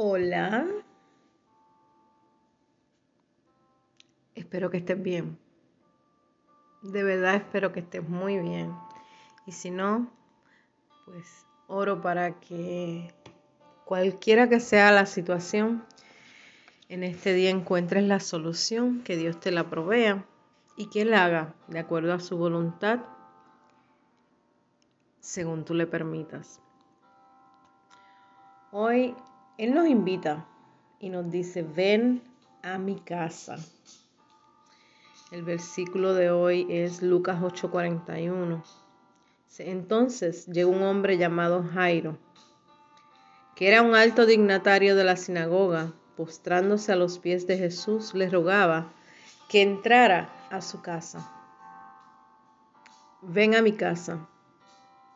Hola. Espero que estés bien. De verdad espero que estés muy bien. Y si no, pues oro para que cualquiera que sea la situación, en este día encuentres la solución, que Dios te la provea y que Él haga de acuerdo a su voluntad, según tú le permitas. Hoy Él nos invita y nos dice, ven a mi casa. El versículo de hoy es Lucas 8:41. Entonces llegó un hombre llamado Jairo, que era un alto dignatario de la sinagoga, postrándose a los pies de Jesús, le rogaba que entrara a su casa. Ven a mi casa,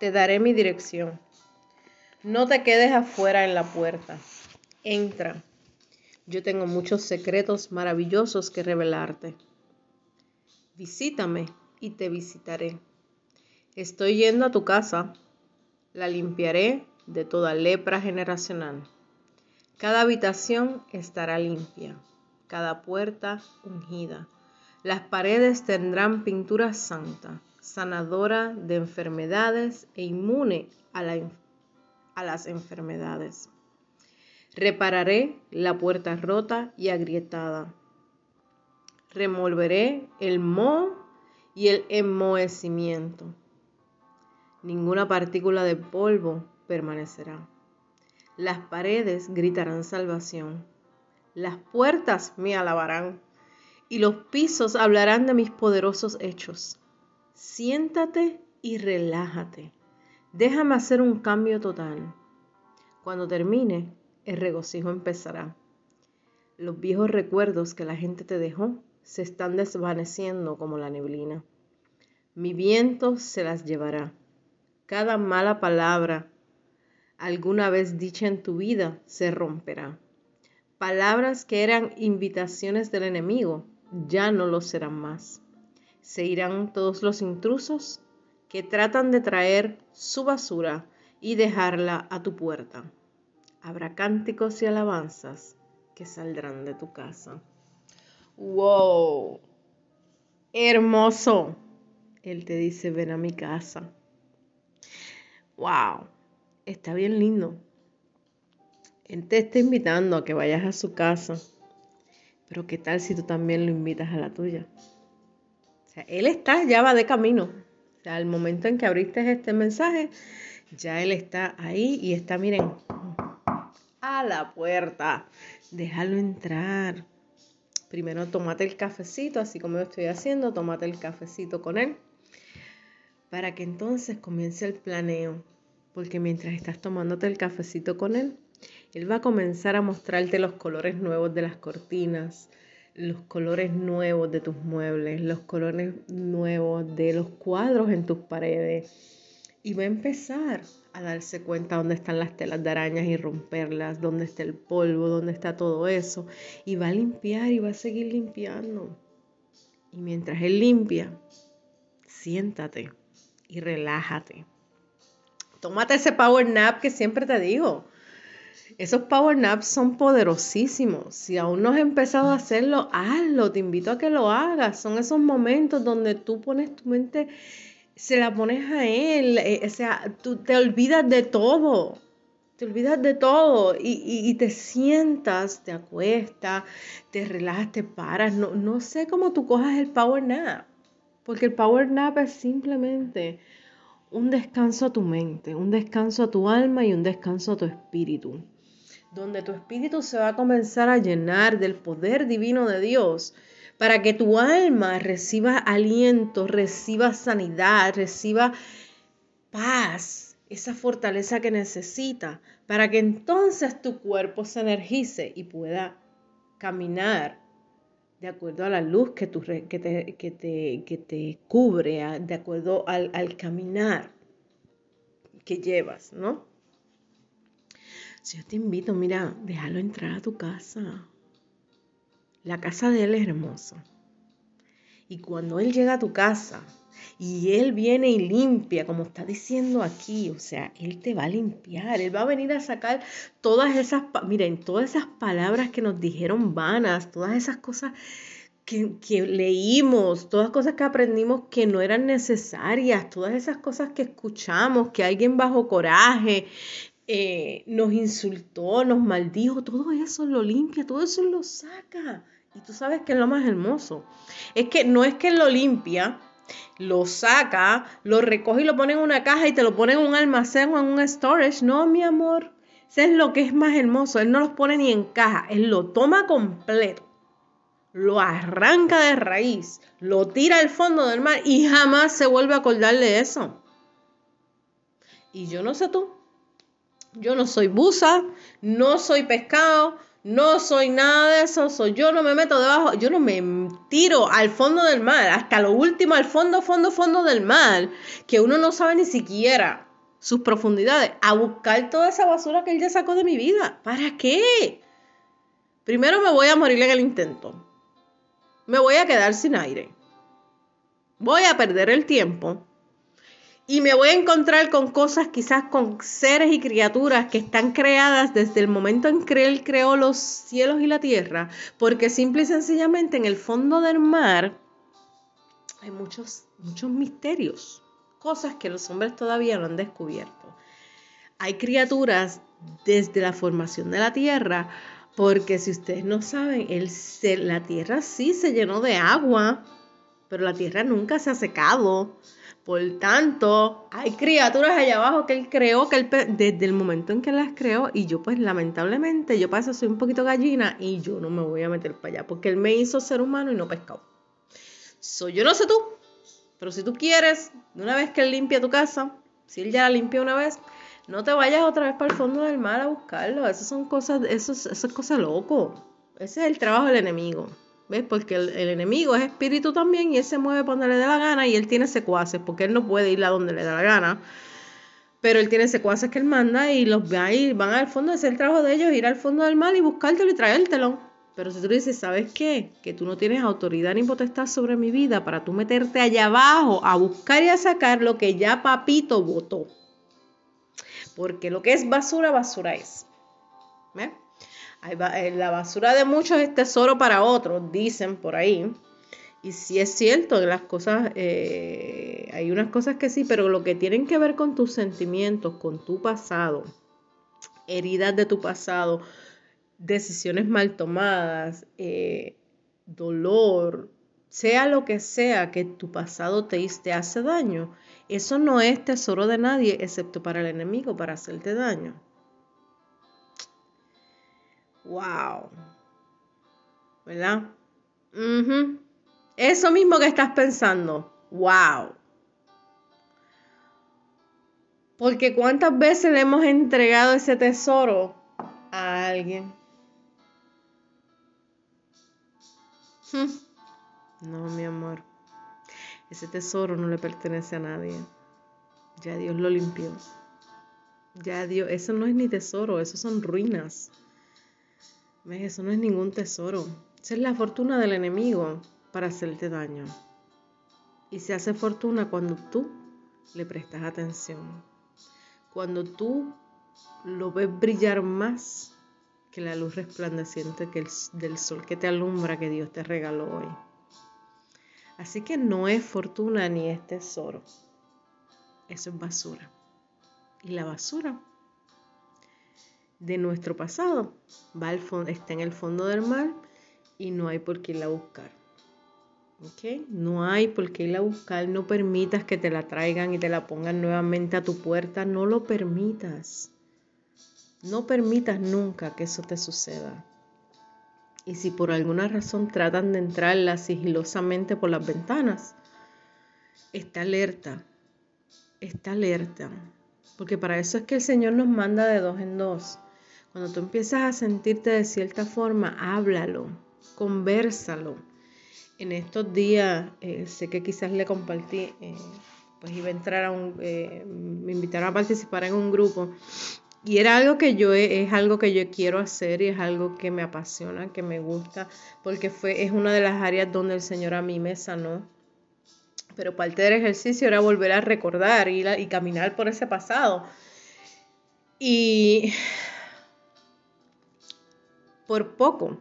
te daré mi dirección no te quedes afuera en la puerta. Entra. Yo tengo muchos secretos maravillosos que revelarte. Visítame y te visitaré. Estoy yendo a tu casa. La limpiaré de toda lepra generacional. Cada habitación estará limpia, cada puerta ungida. Las paredes tendrán pintura santa, sanadora de enfermedades e inmune a la enfermedad a las enfermedades. Repararé la puerta rota y agrietada. Removeré el moho y el enmohecimiento. Ninguna partícula de polvo permanecerá. Las paredes gritarán salvación. Las puertas me alabarán y los pisos hablarán de mis poderosos hechos. Siéntate y relájate Déjame hacer un cambio total. Cuando termine, el regocijo empezará. Los viejos recuerdos que la gente te dejó se están desvaneciendo como la neblina. Mi viento se las llevará. Cada mala palabra alguna vez dicha en tu vida se romperá. Palabras que eran invitaciones del enemigo ya no lo serán más. Se irán todos los intrusos que tratan de traer su basura y dejarla a tu puerta. Habrá cánticos y alabanzas que saldrán de tu casa. ¡Wow! Hermoso. Él te dice, ven a mi casa. ¡Wow! Está bien lindo. Él te está invitando a que vayas a su casa. Pero ¿qué tal si tú también lo invitas a la tuya? O sea, él está, ya va de camino al momento en que abriste este mensaje, ya él está ahí y está, miren, a la puerta. Déjalo entrar. Primero tómate el cafecito, así como lo estoy haciendo, tómate el cafecito con él, para que entonces comience el planeo. Porque mientras estás tomándote el cafecito con él, él va a comenzar a mostrarte los colores nuevos de las cortinas, los colores nuevos de tus muebles, los colores nuevos de los cuadros en tus paredes. Y va a empezar a darse cuenta dónde están las telas de arañas y romperlas, dónde está el polvo, dónde está todo eso. Y va a limpiar y va a seguir limpiando. Y mientras él limpia, siéntate y relájate. Tómate ese power nap que siempre te digo. Esos power naps son poderosísimos. Si aún no has empezado a hacerlo, hazlo. Te invito a que lo hagas. Son esos momentos donde tú pones tu mente, se la pones a él. Eh, o sea, tú te olvidas de todo. Te olvidas de todo y, te sientas, te acuestas, te relajas, te paras. No, no sé cómo tú cojas el power nap. Porque el power nap es simplemente un descanso a tu mente, un descanso a tu alma y un descanso a tu espíritu donde tu espíritu se va a comenzar a llenar del poder divino de Dios, para que tu alma reciba aliento, reciba sanidad, reciba paz, esa fortaleza que necesita, para que entonces tu cuerpo se energice y pueda caminar de acuerdo a la luz que, que, te, que, te, que te, cubre, de acuerdo al, al caminar que llevas, ¿no? Si yo te invito, mira, déjalo entrar a tu casa. La casa de él es hermosa. Y cuando Él llega a tu casa y Él viene y limpia, como está diciendo aquí, o sea, Él te va a limpiar, Él va a venir a sacar todas esas, miren, todas esas palabras que nos dijeron vanas, todas esas cosas que, leímos, todas cosas que aprendimos que no eran necesarias, todas esas cosas que escuchamos, que alguien bajo coraje eh, nos insultó, nos maldijo, todo eso lo limpia, todo eso lo saca. Y tú sabes que es lo más hermoso. Es que no es que lo limpia, lo saca, lo recoge y lo pone en una caja y te lo pone en un almacén o en un storage. No, mi amor. Eso es lo que es más hermoso. Él no los pone ni en caja. Él lo toma completo. Lo arranca de raíz. Lo tira al fondo del mar y jamás se vuelve a acordar de eso. Y yo no sé tú. Yo no soy buza, no soy pescado, no soy nada de eso, soy yo no me meto debajo, yo no me tiro al fondo del mar, hasta lo último, al fondo, fondo, fondo del mar, que uno no sabe ni siquiera sus profundidades, a buscar toda esa basura que él ya sacó de mi vida. ¿Para qué? Primero me voy a morir en el intento. Me voy a quedar sin aire. Voy a perder el tiempo y me voy a encontrar con cosas, quizás con seres y criaturas que están creadas desde el momento en que Él creó los cielos y la tierra, porque simple y sencillamente en el fondo del mar hay muchos, muchos misterios, cosas que los hombres todavía no han descubierto. Hay criaturas desde la formación de la tierra, porque si ustedes no saben, la tierra sí se llenó de agua, pero la tierra nunca se ha secado. Por tanto, hay criaturas allá abajo que él creó, que él, desde el momento en que las creó, y yo pues lamentablemente, yo para eso soy un poquito gallina y yo no me voy a meter para allá, porque él me hizo ser humano y no pescado. Soy yo no sé tú, pero si tú quieres, una vez que él limpia tu casa, si él ya la limpió una vez, no te vayas otra vez para el fondo del mar a buscarlo. Esas son cosas, eso, eso es cosa loco. Ese es el trabajo del enemigo. ¿Ves? Porque el, enemigo es espíritu también y él se mueve cuando le da la gana y él tiene secuaces, porque él no puede ir a donde le da la gana. Pero él tiene secuaces que él manda y los ve ahí, van al fondo, es el trabajo de ellos, ir al fondo del mar y buscártelo y traértelo. Pero si tú dices, ¿sabes qué? Que tú no tienes autoridad ni potestad sobre mi vida para tú meterte allá abajo a buscar y a sacar lo que ya papito votó. Porque lo que es basura, basura es. ¿Ves? Eh, la basura de muchos es tesoro para otros, dicen por ahí. Y sí es cierto, las cosas, eh, hay unas cosas que sí, pero lo que tienen que ver con tus sentimientos, con tu pasado, heridas de tu pasado, decisiones mal tomadas, eh, dolor, sea lo que sea que tu pasado te, te hace daño, eso no es tesoro de nadie excepto para el enemigo, para hacerte daño. Wow. ¿Verdad? Eso mismo que estás pensando. Wow. Porque cuántas veces le hemos entregado ese tesoro a alguien. No, mi amor. Ese tesoro no le pertenece a nadie. Ya Dios lo limpió. Ya Dios, eso no es ni tesoro, eso son ruinas. Eso no es ningún tesoro. Esa es la fortuna del enemigo para hacerte daño. Y se hace fortuna cuando tú le prestas atención. Cuando tú lo ves brillar más que la luz resplandeciente que del sol que te alumbra que Dios te regaló hoy. Así que no es fortuna ni es tesoro. Eso es basura. Y la basura de nuestro pasado va al está en el fondo del mar y no hay por qué irla a buscar. ¿Ok? No hay por qué irla a buscar. No permitas que te la traigan y te la pongan nuevamente a tu puerta. No lo permitas. No permitas nunca que eso te suceda. Y si por alguna razón tratan de entrarla sigilosamente por las ventanas, está alerta. Está alerta. Porque para eso es que el Señor nos manda de dos en dos. Cuando tú empiezas a sentirte de cierta forma, háblalo, conversalo. En estos días, eh, sé que quizás le compartí, eh, pues iba a entrar a un, eh, me invitaron a participar en un grupo Y era algo que yo es algo que yo quiero hacer y es algo que me apasiona, que me gusta, porque fue es una de las áreas donde el Señor a mí me sanó. Pero parte del ejercicio era volver a recordar y, y caminar por ese pasado. Y por poco,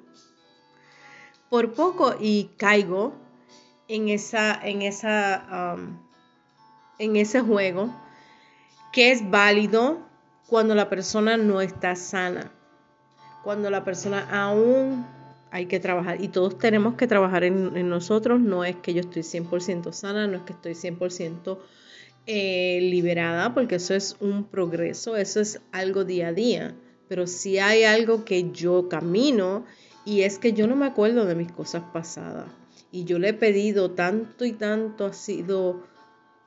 por poco y caigo en esa, en esa, um, en ese juego que es válido cuando la persona no está sana, cuando la persona aún hay que trabajar. Y todos tenemos que trabajar en, nosotros, no es que yo estoy 100% sana, no es que estoy 100% eh, liberada, porque eso es un progreso, eso es algo día a día, pero si hay algo que yo camino y es que yo no me acuerdo de mis cosas pasadas. Y yo le he pedido tanto y tanto ha sido,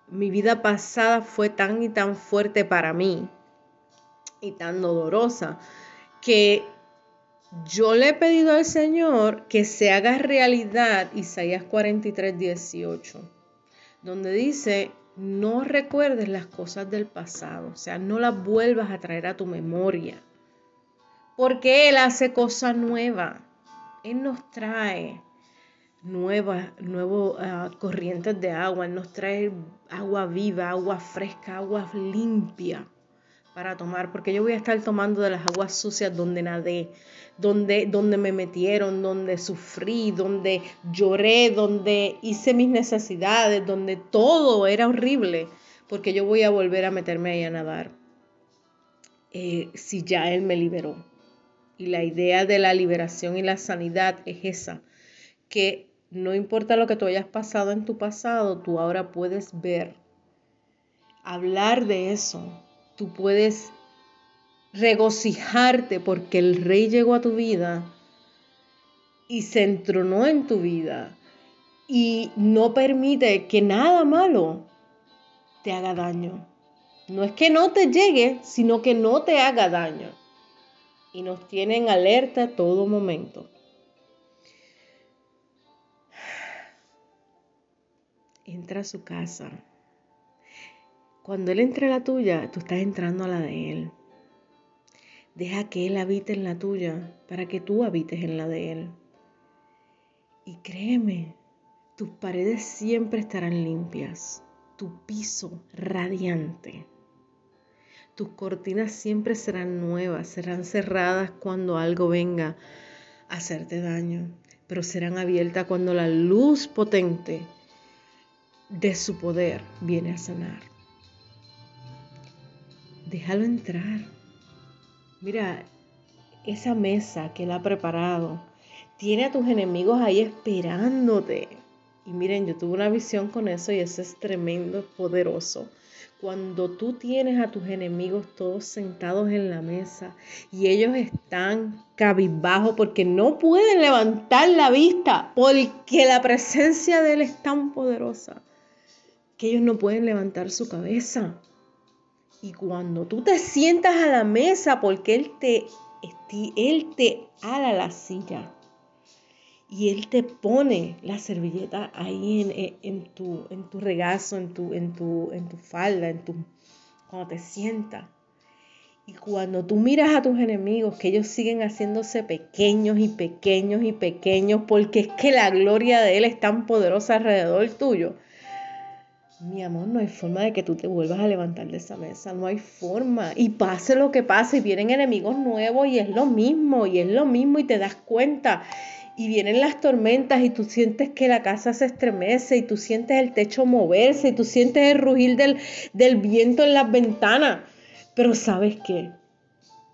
mi vida pasada fue tan y tan fuerte para mí y tan dolorosa que yo le he pedido al Señor que se haga realidad Isaías 43, 18, donde dice, no recuerdes las cosas del pasado, o sea, no las vuelvas a traer a tu memoria, porque Él hace cosas nuevas, Él nos trae nuevas, nuevas ah, corrientes de agua, Él nos trae agua viva, agua fresca, agua limpia para tomar, porque yo voy a estar tomando de las aguas sucias donde nadé, donde, donde me metieron, donde sufrí, donde lloré, donde hice mis necesidades, donde todo era horrible, porque yo voy a volver a meterme ahí a nadar. Eh, si ya Él me liberó. Y la idea de la liberación y la sanidad es esa, que no importa lo que tú hayas pasado en tu pasado, tú ahora puedes ver, hablar de eso, tú puedes regocijarte porque el rey llegó a tu vida y se entronó en tu vida y no permite que nada malo te haga daño. No es que no te llegue, sino que no te haga daño. Y nos tiene en alerta todo momento. Entra a su casa. Cuando Él entre a la tuya, tú estás entrando a la de Él. Deja que Él habite en la tuya para que tú habites en la de Él. Y créeme, tus paredes siempre estarán limpias, tu piso radiante. Tus cortinas siempre serán nuevas, serán cerradas cuando algo venga a hacerte daño, pero serán abiertas cuando la luz potente de su poder viene a sanar déjalo entrar. Mira, esa mesa que él ha preparado tiene a tus enemigos ahí esperándote. Y miren, yo tuve una visión con eso y eso es tremendo, poderoso. Cuando tú tienes a tus enemigos todos sentados en la mesa y ellos están cabizbajos porque no pueden levantar la vista porque la presencia de Él es tan poderosa que ellos no pueden levantar su cabeza. Y cuando tú te sientas a la mesa, porque Él te, él te ala la silla y Él te pone la servilleta ahí en, tu, en tu regazo, en tu, en, tu, en tu falda, en tu, cuando te sientas. Y cuando tú miras a tus enemigos, que ellos siguen haciéndose pequeños y pequeños y pequeños, porque es que la gloria de Él es tan poderosa alrededor tuyo, mi amor, no hay forma de que tú te vuelvas a levantar de esa mesa, no hay forma. Y pase lo que pase, vienen enemigos nuevos y es lo mismo, y es lo mismo y te das cuenta. Y vienen las tormentas y tú sientes que la casa se estremece y tú sientes el techo moverse y tú sientes el rugir del, del viento en las ventanas. Pero sabes qué?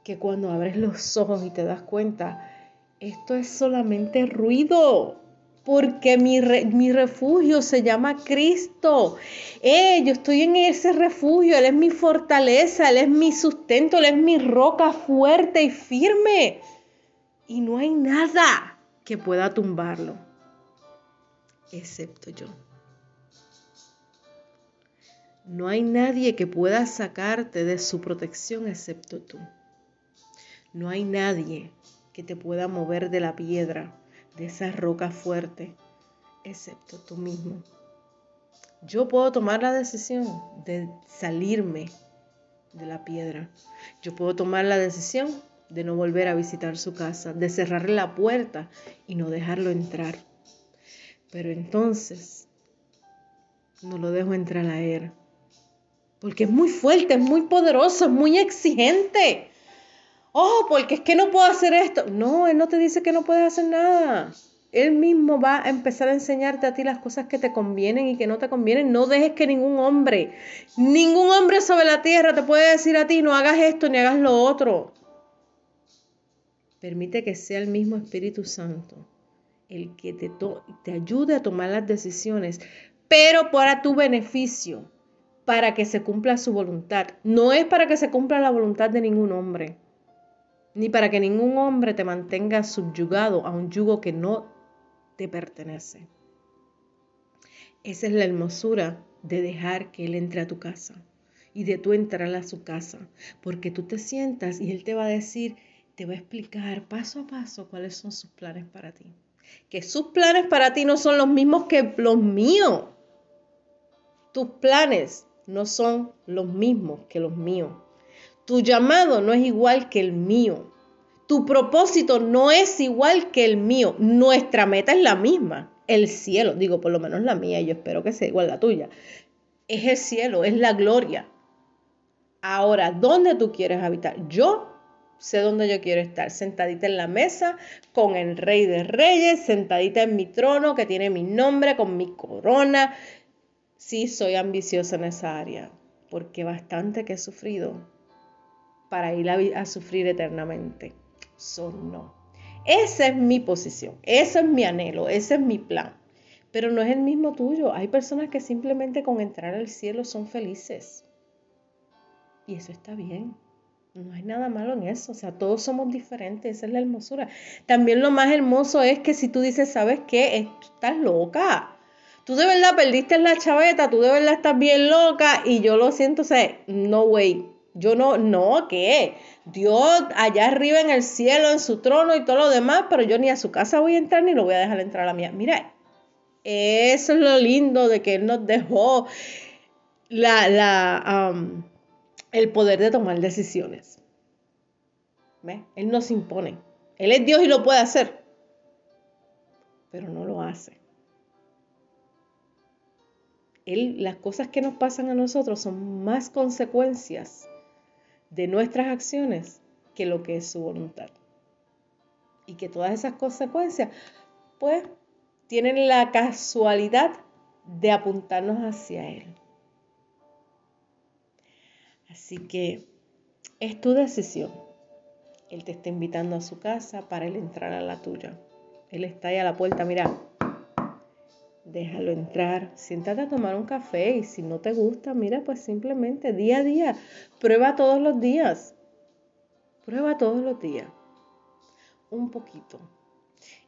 Que cuando abres los ojos y te das cuenta, esto es solamente ruido porque mi, mi, refugio se llama Cristo. Eh, yo estoy en ese refugio, Él es mi fortaleza, Él es mi sustento, Él es mi roca fuerte y firme. Y no hay nada que pueda tumbarlo, excepto yo. No hay nadie que pueda sacarte de su protección excepto tú. No hay nadie que te pueda mover de la piedra de esa roca fuerte, excepto tú mismo. Yo puedo tomar la decisión de salirme de la piedra. Yo puedo tomar la decisión de no volver a visitar su casa, de cerrarle la puerta y no dejarlo entrar. Pero entonces no lo dejo entrar a él. Porque es muy fuerte, es muy poderoso, es muy exigente. Oh, porque es que no puedo hacer esto. No, él no te dice que no puedes hacer nada. Él mismo va a empezar a enseñarte a ti las cosas que te convienen y que no te convienen. No dejes que ningún hombre, ningún hombre sobre la tierra te puede decir a ti, no hagas esto ni hagas lo otro. Permite que sea el mismo Espíritu Santo el que te, te ayude a tomar las decisiones, pero para tu beneficio, para que se cumpla su voluntad. No es para que se cumpla la voluntad de ningún hombre, ni para que ningún hombre te mantenga subyugado a un yugo que no te pertenece. Esa es la hermosura de dejar que Él entre a tu casa y de tú entrar a su casa, porque tú te sientas y Él te va a decir, te va a explicar paso a paso cuáles son sus planes para ti. Que sus planes para ti no son los mismos que los míos. Tus planes no son los mismos que los míos. Tu llamado no es igual que el mío. Tu propósito no es igual que el mío. Nuestra meta es la misma, el cielo. Digo, por lo menos la mía, y yo espero que sea igual la tuya. Es el cielo, es la gloria. Ahora, ¿dónde tú quieres habitar? Yo sé dónde yo quiero estar, sentadita en la mesa con el rey de reyes, sentadita en mi trono que tiene mi nombre, con mi corona. Sí, soy ambiciosa en esa área, porque bastante que he sufrido para ir a, sufrir eternamente. Son no. Esa es mi posición, ese es mi anhelo, ese es mi plan. Pero no es el mismo tuyo. Hay personas que simplemente con entrar al cielo son felices. Y eso está bien. No hay nada malo en eso, o sea, todos somos diferentes, esa es la hermosura. También lo más hermoso es que si tú dices, ¿sabes qué? Estás loca. Tú de verdad perdiste la chaveta, tú de verdad estás bien loca y yo lo siento, o sea, no way. Yo no, no, ¿qué? Dios allá arriba en el cielo, en su trono y todo lo demás, pero yo ni a su casa voy a entrar ni lo voy a dejar entrar a la mía. Mira, eso es lo lindo de que Él nos dejó la, la, el poder de tomar decisiones. Él no se impone. Él es Dios y lo puede hacer, pero no lo hace. Él, las cosas que nos pasan a nosotros son más consecuencias de nuestras acciones que lo que es su voluntad. Y que todas esas consecuencias, pues, tienen la casualidad de apuntarnos hacia Él. Así que es tu decisión. Él te está invitando a su casa para él entrar a la tuya. Él está ahí a la puerta, mira. Déjalo entrar, siéntate a tomar un café y si no te gusta, mira, pues simplemente día a día, prueba todos los días. Prueba todos los días. Un poquito.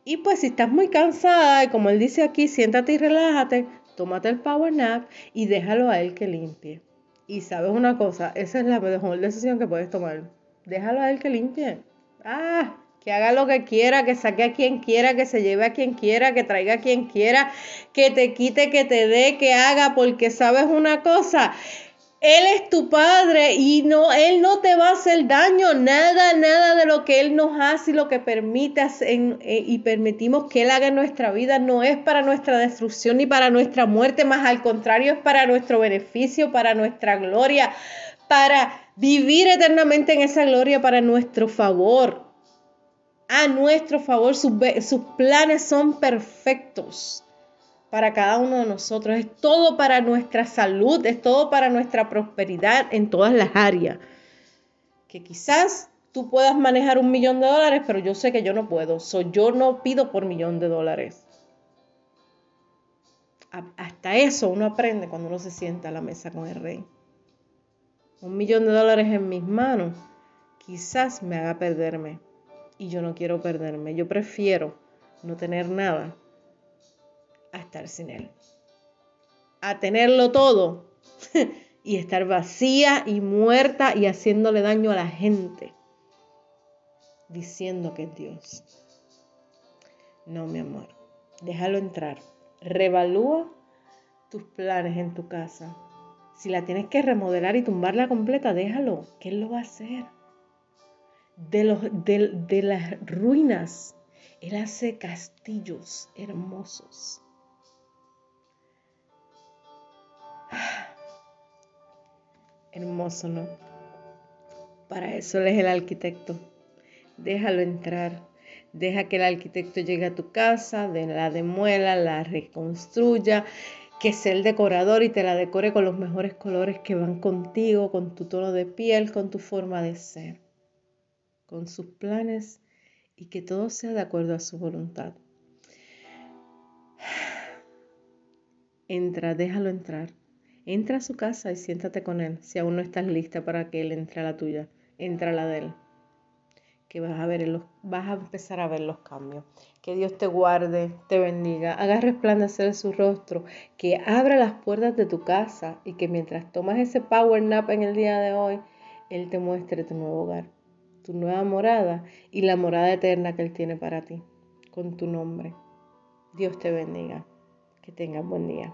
Y pues si estás muy cansada y como él dice aquí, siéntate y relájate, tómate el power nap y déjalo a él que limpie. Y sabes una cosa, esa es la mejor decisión que puedes tomar. Déjalo a él que limpie. Ah, que haga lo que quiera, que saque a quien quiera, que se lleve a quien quiera, que traiga a quien quiera, que te quite, que te dé, que haga, porque sabes una cosa, él es tu padre y no, Él no te va a hacer daño, nada, nada de lo que Él nos hace y lo que permite eh, y permitimos que Él haga en nuestra vida no es para nuestra destrucción ni para nuestra muerte, más al contrario es para nuestro beneficio, para nuestra gloria, para vivir eternamente en esa gloria, para nuestro favor. A nuestro favor, sus, sus planes son perfectos para cada uno de nosotros, es todo para nuestra salud, es todo para nuestra prosperidad en todas las áreas. Que quizás tú puedas manejar un millón de dólares, pero yo sé que yo no puedo. yo no pido por millón de dólares. hasta eso uno aprende cuando uno se sienta a la mesa con el rey. Un millón de dólares en mis manos quizás me haga perderme. Y yo no quiero perderme. Yo prefiero no tener nada a estar sin Él. A tenerlo todo y estar vacía y muerta y haciéndole daño a la gente, diciendo que es Dios. No, mi amor, déjalo entrar. Revalúa tus planes en tu casa. Si la tienes que remodelar y tumbarla completa, déjalo, que Él lo va a hacer. De, los, de las ruinas, Él hace castillos hermosos. Hermoso, ¿no? Para eso Él es el arquitecto. Déjalo entrar. Deja que el arquitecto llegue a tu casa, la demuela, la reconstruya, que sea el decorador y te la decore con los mejores colores que van contigo, con tu tono de piel, con tu forma de ser, con sus planes y que todo sea de acuerdo a su voluntad. Entra, déjalo entrar. Entra a su casa y siéntate con él. Si aún no estás lista para que él entre a la tuya, entra a la de él. Que vas a ver los, vas a empezar a ver los cambios. Que Dios te guarde, te bendiga, haga resplandecer su rostro, que abra las puertas de tu casa y que mientras tomas ese power nap en el día de hoy, Él te muestre tu nuevo hogar, tu nueva morada y la morada eterna que Él tiene para ti, con tu nombre. Dios te bendiga. Que tengas buen día.